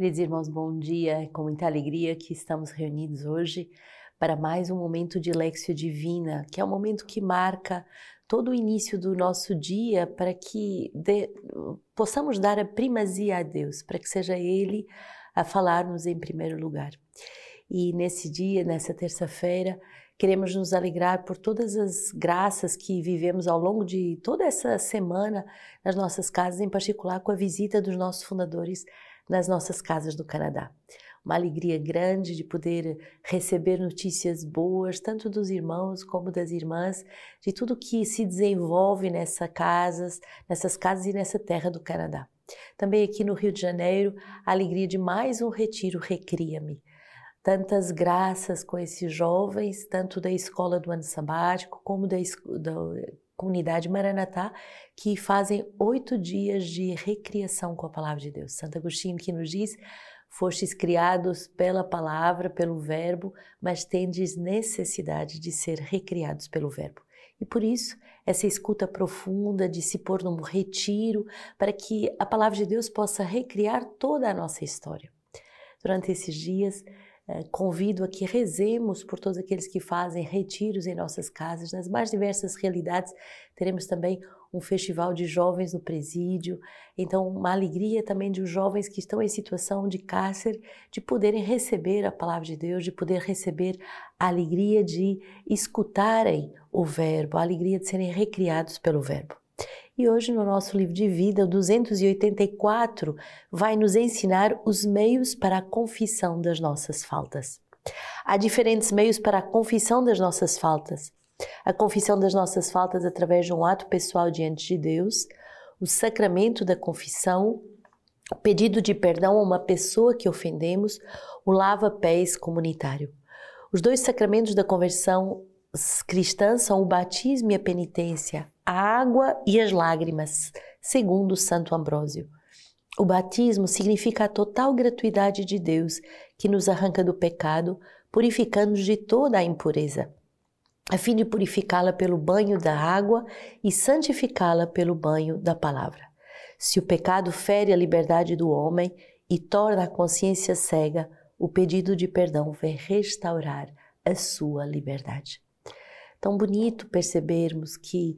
Queridos irmãos, bom dia. É com muita alegria que estamos reunidos hoje para mais um momento de Lexio Divina, que é um momento que marca todo o início do nosso dia para que de, possamos dar a primazia a Deus, para que seja Ele a falar-nos em primeiro lugar. E nesse dia, nessa terça-feira, queremos nos alegrar por todas as graças que vivemos ao longo de toda essa semana nas nossas casas, em particular com a visita dos nossos fundadores nas nossas casas do Canadá. Uma alegria grande de poder receber notícias boas, tanto dos irmãos como das irmãs, de tudo que se desenvolve nessa casas, nessas casas e nessa terra do Canadá. Também aqui no Rio de Janeiro, a alegria de mais um retiro Recria-me. Tantas graças com esses jovens, tanto da escola do ano sabático como da, da comunidade Maranatá, que fazem oito dias de recriação com a palavra de Deus. Santo Agostinho que nos diz: Fostes criados pela palavra, pelo verbo, mas tendes necessidade de ser recriados pelo verbo. E por isso, essa escuta profunda de se pôr num retiro, para que a palavra de Deus possa recriar toda a nossa história. Durante esses dias, convido a que rezemos por todos aqueles que fazem retiros em nossas casas, nas mais diversas realidades. Teremos também um festival de jovens no presídio, então uma alegria também de os jovens que estão em situação de cárcere, de poderem receber a palavra de Deus, de poder receber a alegria de escutarem o verbo, a alegria de serem recriados pelo verbo. E hoje, no nosso livro de vida, o 284, vai nos ensinar os meios para a confissão das nossas faltas. Há diferentes meios para a confissão das nossas faltas. A confissão das nossas faltas através de um ato pessoal diante de Deus, o sacramento da confissão, o pedido de perdão a uma pessoa que ofendemos, o lava-pés comunitário. Os dois sacramentos da conversão cristã são o batismo e a penitência, a água e as lágrimas, segundo Santo Ambrósio. O batismo significa a total gratuidade de Deus que nos arranca do pecado, purificando-nos de toda a impureza, a fim de purificá-la pelo banho da água e santificá-la pelo banho da palavra. Se o pecado fere a liberdade do homem e torna a consciência cega, o pedido de perdão vem restaurar a sua liberdade tão bonito percebermos que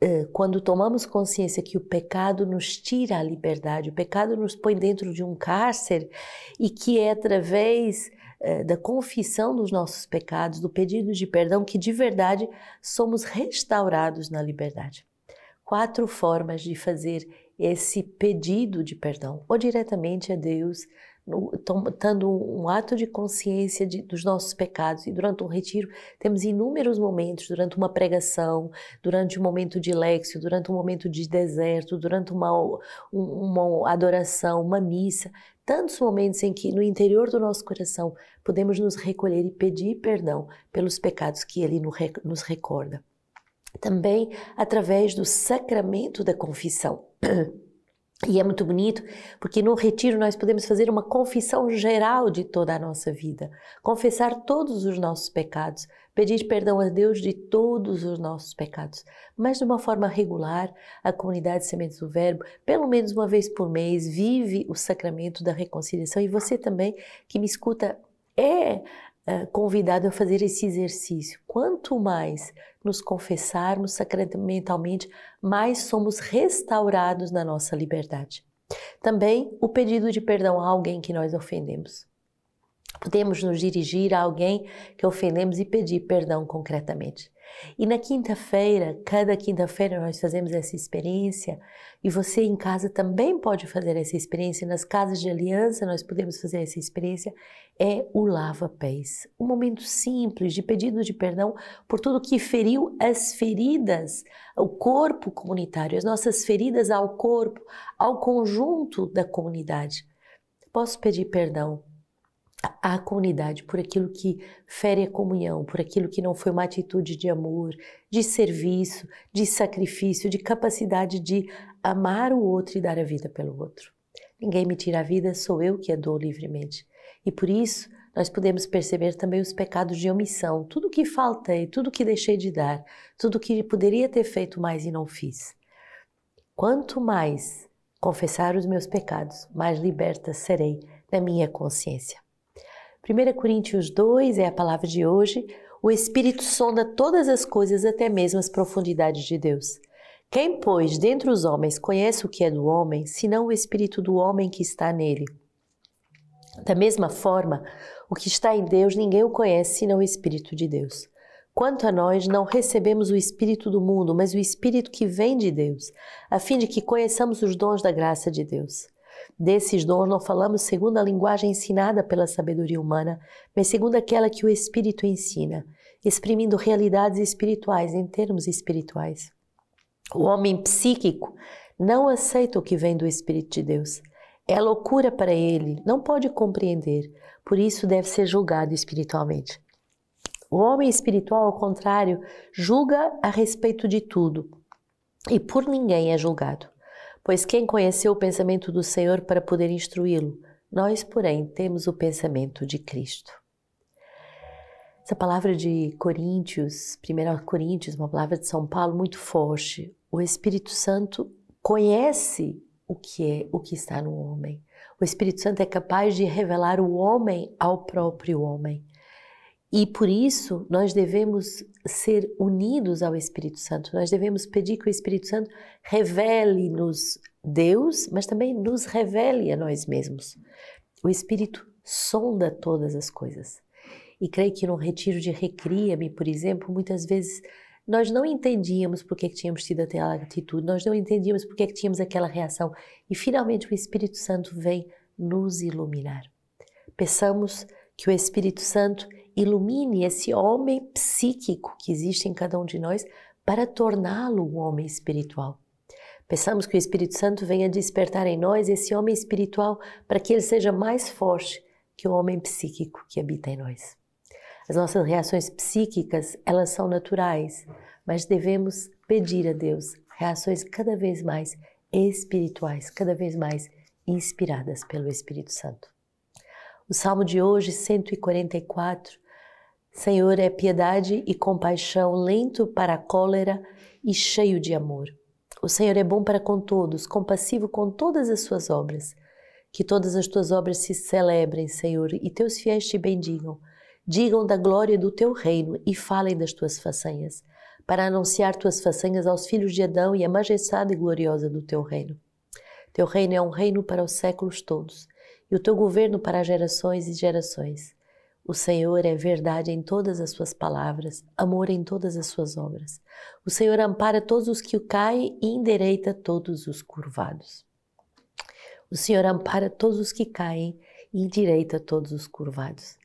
eh, quando tomamos consciência que o pecado nos tira a liberdade, o pecado nos põe dentro de um cárcere e que é através eh, da confissão dos nossos pecados, do pedido de perdão, que de verdade somos restaurados na liberdade. Quatro formas de fazer esse pedido de perdão, ou diretamente a Deus, tendo um ato de consciência de, dos nossos pecados. E durante um retiro, temos inúmeros momentos, durante uma pregação, durante um momento de lexio, durante um momento de deserto, durante uma, uma adoração, uma missa, tantos momentos em que no interior do nosso coração podemos nos recolher e pedir perdão pelos pecados que Ele nos recorda. Também através do sacramento da confissão. E é muito bonito porque no retiro nós podemos fazer uma confissão geral de toda a nossa vida, confessar todos os nossos pecados, pedir perdão a Deus de todos os nossos pecados. Mas de uma forma regular, a comunidade Sementes do Verbo, pelo menos uma vez por mês, vive o sacramento da reconciliação. E você também que me escuta é convidado a fazer esse exercício. Quanto mais nos confessarmos sacramentalmente, mais somos restaurados na nossa liberdade. Também o pedido de perdão a alguém que nós ofendemos. Podemos nos dirigir a alguém que ofendemos e pedir perdão concretamente. E na quinta-feira, cada quinta-feira nós fazemos essa experiência e você em casa também pode fazer essa experiência. Nas casas de aliança nós podemos fazer essa experiência. É o lava-pés. Um momento simples de pedido de perdão por tudo que feriu as feridas, o corpo comunitário, as nossas feridas ao corpo, ao conjunto da comunidade. Posso pedir perdão à comunidade por aquilo que fere a comunhão, por aquilo que não foi uma atitude de amor, de serviço, de sacrifício, de capacidade de amar o outro e dar a vida pelo outro. Ninguém me tira a vida, sou eu que a dou livremente. E por isso, nós podemos perceber também os pecados de omissão, tudo que faltei, tudo que deixei de dar, tudo que poderia ter feito mais e não fiz. Quanto mais confessar os meus pecados, mais liberta serei na minha consciência. 1 Coríntios 2 é a palavra de hoje. O Espírito sonda todas as coisas, até mesmo as profundidades de Deus. Quem, pois, dentre os homens conhece o que é do homem, senão o Espírito do homem que está nele? Da mesma forma, o que está em Deus ninguém o conhece senão o Espírito de Deus. Quanto a nós, não recebemos o Espírito do mundo, mas o Espírito que vem de Deus, a fim de que conheçamos os dons da graça de Deus. Desses dons não falamos segundo a linguagem ensinada pela sabedoria humana, mas segundo aquela que o Espírito ensina, exprimindo realidades espirituais em termos espirituais. O homem psíquico não aceita o que vem do Espírito de Deus. É loucura para ele, não pode compreender, por isso deve ser julgado espiritualmente. O homem espiritual, ao contrário, julga a respeito de tudo e por ninguém é julgado. Pois quem conheceu o pensamento do Senhor para poder instruí-lo? Nós, porém, temos o pensamento de Cristo. Essa palavra de Coríntios, 1 Coríntios, uma palavra de São Paulo muito forte. O Espírito Santo conhece o que é o que está no homem. O Espírito Santo é capaz de revelar o homem ao próprio homem. E por isso nós devemos ser unidos ao Espírito Santo. Nós devemos pedir que o Espírito Santo revele-nos Deus, mas também nos revele a nós mesmos. O Espírito sonda todas as coisas. E creio que no retiro de Recria-me, por exemplo, muitas vezes nós não entendíamos por que, tínhamos tido aquela atitude, nós não entendíamos por que, que tínhamos aquela reação. E finalmente o Espírito Santo vem nos iluminar. Peçamos que o Espírito Santo ilumine esse homem psíquico que existe em cada um de nós para torná-lo um homem espiritual. Peçamos que o Espírito Santo venha despertar em nós esse homem espiritual para que ele seja mais forte que o homem psíquico que habita em nós. As nossas reações psíquicas, elas são naturais, mas devemos pedir a Deus reações cada vez mais espirituais, cada vez mais inspiradas pelo Espírito Santo. O salmo de hoje, 144, Senhor é piedade e compaixão, lento para a cólera e cheio de amor. O Senhor é bom para com todos, compassivo com todas as suas obras. Que todas as tuas obras se celebrem, Senhor, e teus fiéis te bendigam. Digam da glória do teu reino e falem das tuas façanhas, para anunciar tuas façanhas aos filhos de Adão e a majestade gloriosa do teu reino. Teu reino é um reino para os séculos todos, e o teu governo para gerações e gerações. O Senhor é verdade em todas as suas palavras, amor em todas as suas obras. O Senhor ampara todos os que o caem e endireita todos os curvados. O Senhor ampara todos os que caem e endireita todos os curvados.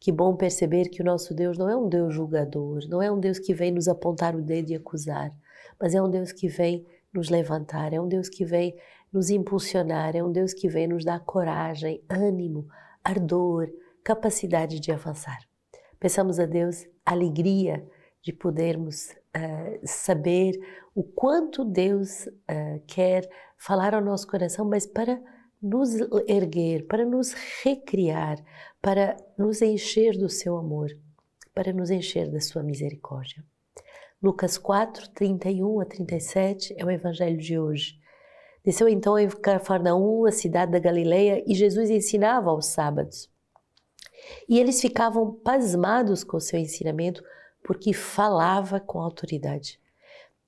Que bom perceber que o nosso Deus não é um Deus julgador, não é um Deus que vem nos apontar o dedo e acusar, mas é um Deus que vem nos levantar, é um Deus que vem nos impulsionar, é um Deus que vem nos dar coragem, ânimo, ardor, capacidade de avançar. Peçamos a Deus alegria de podermos uh, saber o quanto Deus uh, quer falar ao nosso coração, mas para nos erguer, para nos recriar, para nos encher do seu amor, para nos encher da sua misericórdia. Lucas 4, 31 a 37 é o evangelho de hoje. Desceu então em Cafarnaum, a cidade da Galileia, e Jesus ensinava aos sábados. E eles ficavam pasmados com o seu ensinamento, porque falava com autoridade.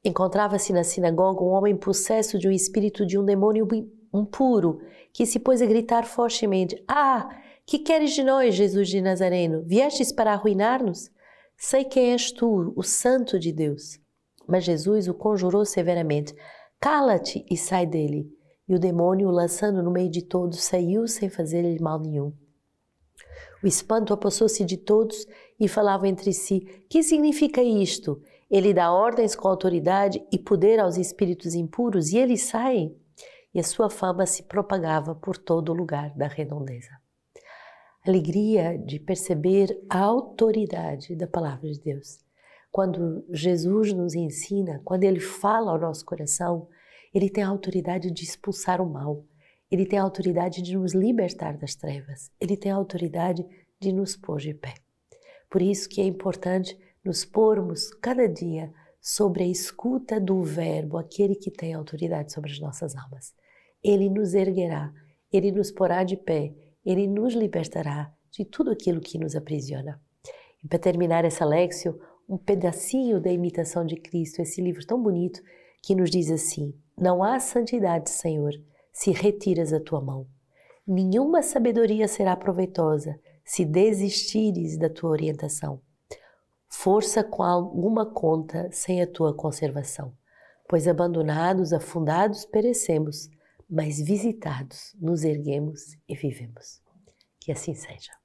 Encontrava-se na sinagoga um homem possesso de um espírito de um demônio impuro, que se pôs a gritar fortemente: Ah, que queres de nós, Jesus de Nazareno? Viestes para arruinar-nos? Sei quem és tu, o Santo de Deus. Mas Jesus o conjurou severamente: Cala-te e sai dele. E o demônio, lançando no meio de todos, saiu sem fazer-lhe mal nenhum. O espanto apossou-se de todos e falavam entre si: Que significa isto? Ele dá ordens com autoridade e poder aos espíritos impuros e eles saem. E a sua fama se propagava por todo o lugar da redondeza. Alegria de perceber a autoridade da palavra de Deus. Quando Jesus nos ensina, quando ele fala ao nosso coração, ele tem a autoridade de expulsar o mal, ele tem a autoridade de nos libertar das trevas. Ele tem a autoridade de nos pôr de pé. Por isso que é importante nos pormos cada dia sobre a escuta do Verbo, aquele que tem autoridade sobre as nossas almas. Ele nos erguerá, ele nos porá de pé, Ele nos libertará de tudo aquilo que nos aprisiona. E para terminar essa Lexio, um pedacinho da imitação de Cristo, esse livro tão bonito que nos diz assim: Não há santidade, Senhor, se retiras a tua mão. Nenhuma sabedoria será proveitosa se desistires da tua orientação. Força com alguma conta sem a tua conservação, pois abandonados, afundados, perecemos, mas visitados, nos erguemos e vivemos. Que assim seja.